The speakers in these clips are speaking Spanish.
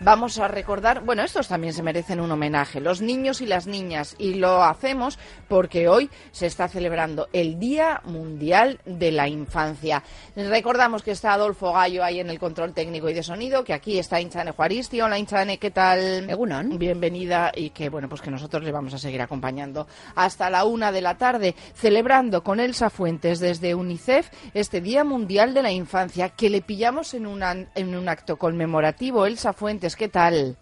vamos a recordar, bueno, estos también se merecen un homenaje, los niños y las niñas, y lo hacemos porque hoy se está celebrando el Día Mundial de la Infancia. Recordamos que está Adolfo Gallo ahí en el control técnico y de sonido, que aquí está Inchane Juaristi. Hola Inchane, ¿qué tal? Bienvenida y que, bueno, pues que nosotros le vamos a seguir acompañando hasta la una de la tarde, celebrando con Elsa Fuentes desde UNICEF este Día Mundial de la Infancia, que le pillamos en, en un acto conmemorativo. Elsa Fuentes, ¿qué tal?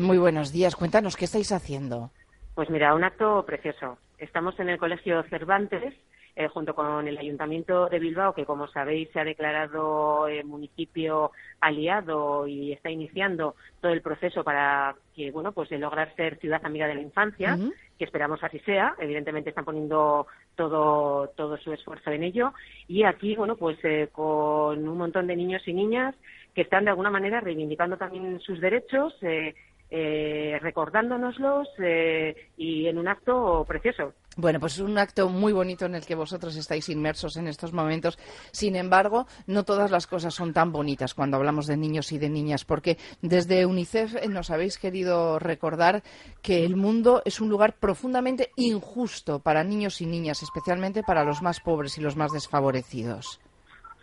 Muy buenos días. Cuéntanos, ¿qué estáis haciendo? Pues mira, un acto precioso. Estamos en el Colegio Cervantes, eh, junto con el Ayuntamiento de Bilbao, que como sabéis se ha declarado eh, municipio aliado y está iniciando todo el proceso para que, bueno, pues lograr ser ciudad amiga de la infancia, que esperamos así sea. Evidentemente están poniendo todo, todo su esfuerzo en ello. Y aquí, bueno, pues eh, con un montón de niños y niñas que están de alguna manera reivindicando también sus derechos, eh, eh, recordándonoslos eh, y en un acto precioso. Bueno, pues es un acto muy bonito en el que vosotros estáis inmersos en estos momentos. Sin embargo, no todas las cosas son tan bonitas cuando hablamos de niños y de niñas, porque desde UNICEF nos habéis querido recordar que el mundo es un lugar profundamente injusto para niños y niñas, especialmente para los más pobres y los más desfavorecidos.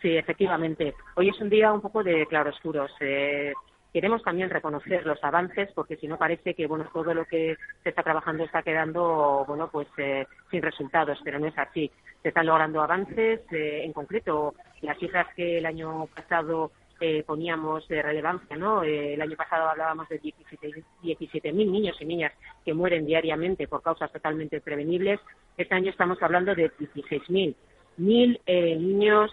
Sí, efectivamente. Hoy es un día un poco de claroscuros. Eh, queremos también reconocer los avances porque si no parece que bueno todo lo que se está trabajando está quedando bueno pues eh, sin resultados pero no es así. Se están logrando avances eh, en concreto las cifras que el año pasado eh, poníamos de relevancia no eh, el año pasado hablábamos de 17.000 niños y niñas que mueren diariamente por causas totalmente prevenibles. Este año estamos hablando de 16.000 mil. Eh, niños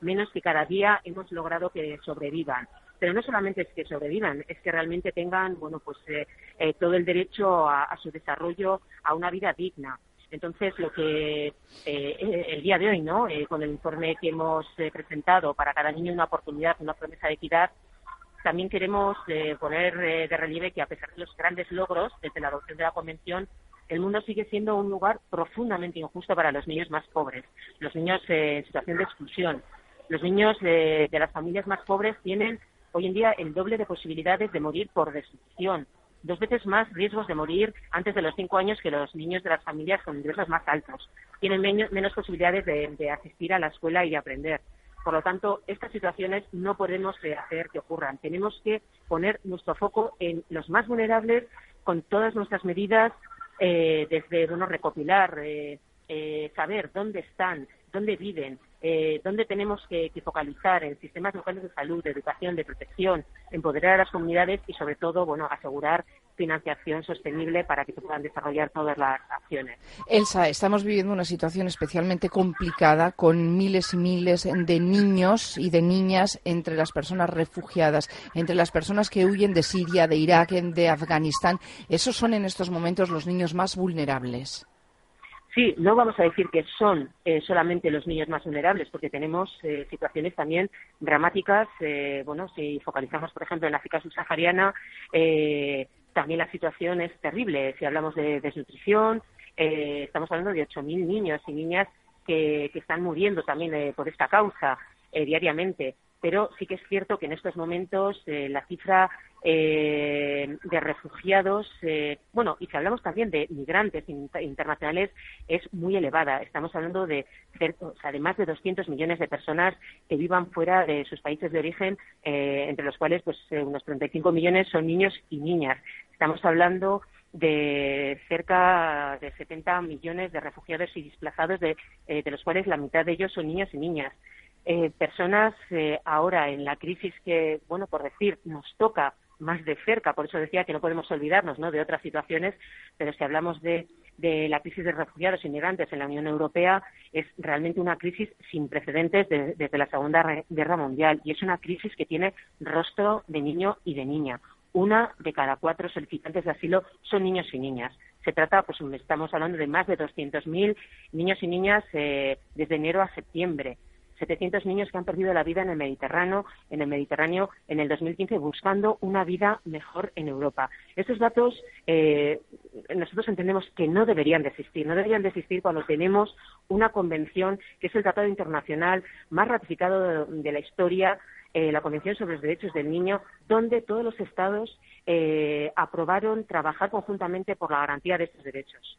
menos que cada día hemos logrado que sobrevivan. Pero no solamente es que sobrevivan, es que realmente tengan, bueno, pues eh, todo el derecho a, su desarrollo, a una vida digna. Entonces, lo que el día de hoy, ¿no? con el informe que hemos presentado para cada niño una oportunidad, una promesa de equidad, también queremos poner de relieve que a pesar de los grandes logros desde la adopción de la Convención, el mundo sigue siendo un lugar profundamente injusto para los niños más pobres, los niños eh, en situación de exclusión. Los niños de, las familias más pobres tienen hoy en día el doble de posibilidades de morir por destrucción, dos veces más riesgos de morir antes de los cinco años que los niños de las familias con ingresos más altos. Tienen menos, posibilidades de, asistir a la escuela y de aprender. Por lo tanto, estas situaciones no podemos hacer que ocurran. Tenemos que poner nuestro foco en los más vulnerables con todas nuestras medidas eh, desde bueno, recopilar, eh, eh, saber dónde están, dónde viven, eh, dónde tenemos que, focalizar en sistemas locales de salud, de educación, de protección, empoderar a las comunidades y, sobre todo, bueno, asegurar financiación sostenible para que se puedan desarrollar todas las acciones. Elsa, estamos viviendo una situación especialmente complicada con miles y miles de niños y de niñas entre las personas refugiadas, entre las personas que huyen de Siria, de Irak, de Afganistán. Esos son en estos momentos los niños más vulnerables. Sí, no vamos a decir que son eh, solamente los niños más vulnerables, porque tenemos eh, situaciones también dramáticas. Eh, bueno, si focalizamos, por ejemplo, en África subsahariana, también la situación es terrible. Si hablamos de desnutrición, estamos hablando de 8.000 niños y niñas que, que están muriendo también por esta causa diariamente pero sí que es cierto que en estos momentos eh, la cifra eh, de refugiados, eh, bueno, y si hablamos también de migrantes internacionales, es muy elevada. Estamos hablando de, o de más de 200 millones de personas que vivan fuera de sus países de origen, entre los cuales pues unos 35 millones son niños y niñas. Estamos hablando de cerca de 70 millones de refugiados y desplazados, de, de los cuales la mitad de ellos son niños y niñas. Eh, personas eh, ahora en la crisis que, bueno, por decir, nos toca más de cerca, por eso decía que no podemos olvidarnos ¿no? de otras situaciones, pero si hablamos de, la crisis de refugiados e inmigrantes en la Unión Europea, es realmente una crisis sin precedentes desde la Segunda Guerra Mundial y es una crisis que tiene rostro de niño y de niña una de cada cuatro solicitantes de asilo son niños y niñas. Se trata, pues estamos hablando de más de 200.000 niños y niñas eh, desde enero a septiembre. 700 niños que han perdido la vida en el Mediterráneo, en el Mediterráneo en el 2015 buscando una vida mejor en Europa. Estos datos eh, nosotros entendemos que no deberían de existir, no deberían de existir cuando tenemos una convención que es el tratado internacional más ratificado de, la historia eh, la Convención sobre los Derechos del Niño, donde todos los Estados eh, aprobaron trabajar conjuntamente por la garantía de estos derechos.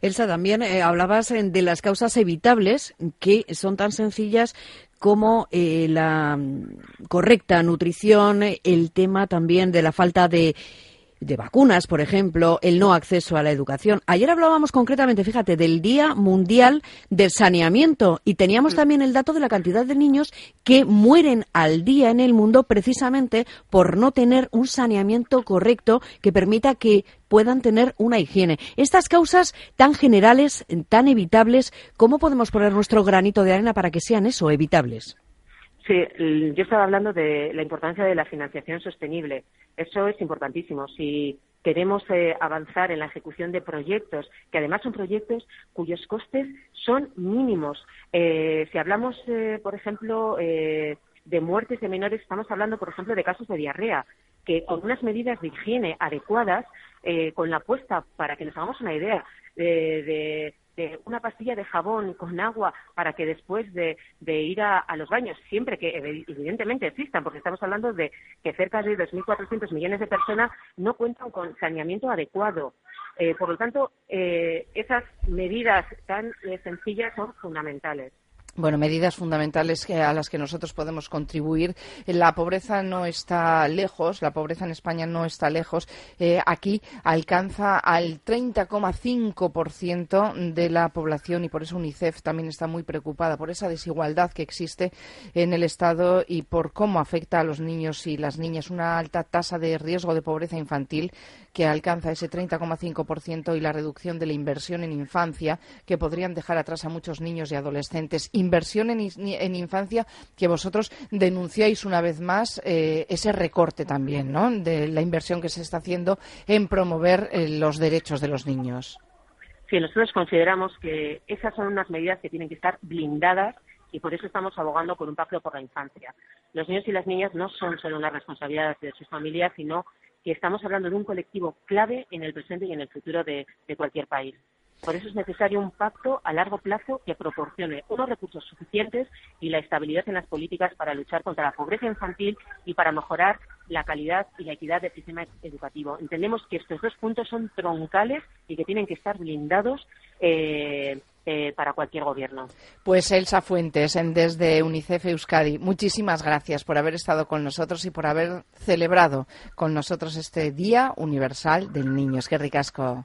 Elsa, también eh, hablabas eh, de las causas evitables que son tan sencillas como eh, la mm, correcta nutrición, el tema también de la falta de de vacunas, por ejemplo, el no acceso a la educación. Ayer hablábamos concretamente, fíjate, del Día Mundial del Saneamiento y teníamos también el dato de la cantidad de niños que mueren al día en el mundo precisamente por no tener un saneamiento correcto que permita que puedan tener una higiene. Estas causas tan generales, tan evitables, ¿cómo podemos poner nuestro granito de arena para que sean eso, evitables? Sí, yo estaba hablando de la importancia de la financiación sostenible. Eso es importantísimo. Si queremos eh, avanzar en la ejecución de proyectos, que además son proyectos cuyos costes son mínimos. Eh, si hablamos, eh, por ejemplo, de muertes de menores, estamos hablando, por ejemplo, de casos de diarrea, que con unas medidas de higiene adecuadas, con la puesta, para que nos hagamos una idea, de una pastilla de jabón con agua para que después de, ir a, los baños, siempre que evidentemente existan, porque estamos hablando de que cerca de 2.400 millones de personas no cuentan con saneamiento adecuado. Eh, por lo tanto, eh, esas medidas tan eh, sencillas son fundamentales. Bueno, medidas fundamentales a las que nosotros podemos contribuir. La pobreza no está lejos, la pobreza en España no está lejos. Eh, aquí alcanza al 30,5% de la población y por eso UNICEF también está muy preocupada por esa desigualdad que existe en el Estado y por cómo afecta a los niños y las niñas. Una alta tasa de riesgo de pobreza infantil que alcanza ese 30,5% y la reducción de la inversión en infancia que podrían dejar atrás a muchos niños y adolescentes inversión en, infancia que vosotros denunciáis una vez más eh, ese recorte también, ¿no? De la inversión que se está haciendo en promover eh, los derechos de los niños. Sí, nosotros consideramos que esas son unas medidas que tienen que estar blindadas y por eso estamos abogando por un pacto por la infancia. Los niños y las niñas no son solo una responsabilidad de sus familias, sino que estamos hablando de un colectivo clave en el presente y en el futuro de cualquier país. Por eso es necesario un pacto a largo plazo que proporcione unos recursos suficientes y la estabilidad en las políticas para luchar contra la pobreza infantil y para mejorar la calidad y la equidad del sistema educativo. Entendemos que estos dos puntos son troncales y que tienen que estar blindados eh, eh, para cualquier gobierno. Pues Elsa Fuentes, desde UNICEF Euskadi, muchísimas gracias por haber estado con nosotros y por haber celebrado con nosotros este Día Universal del Niño. Es que ricasco.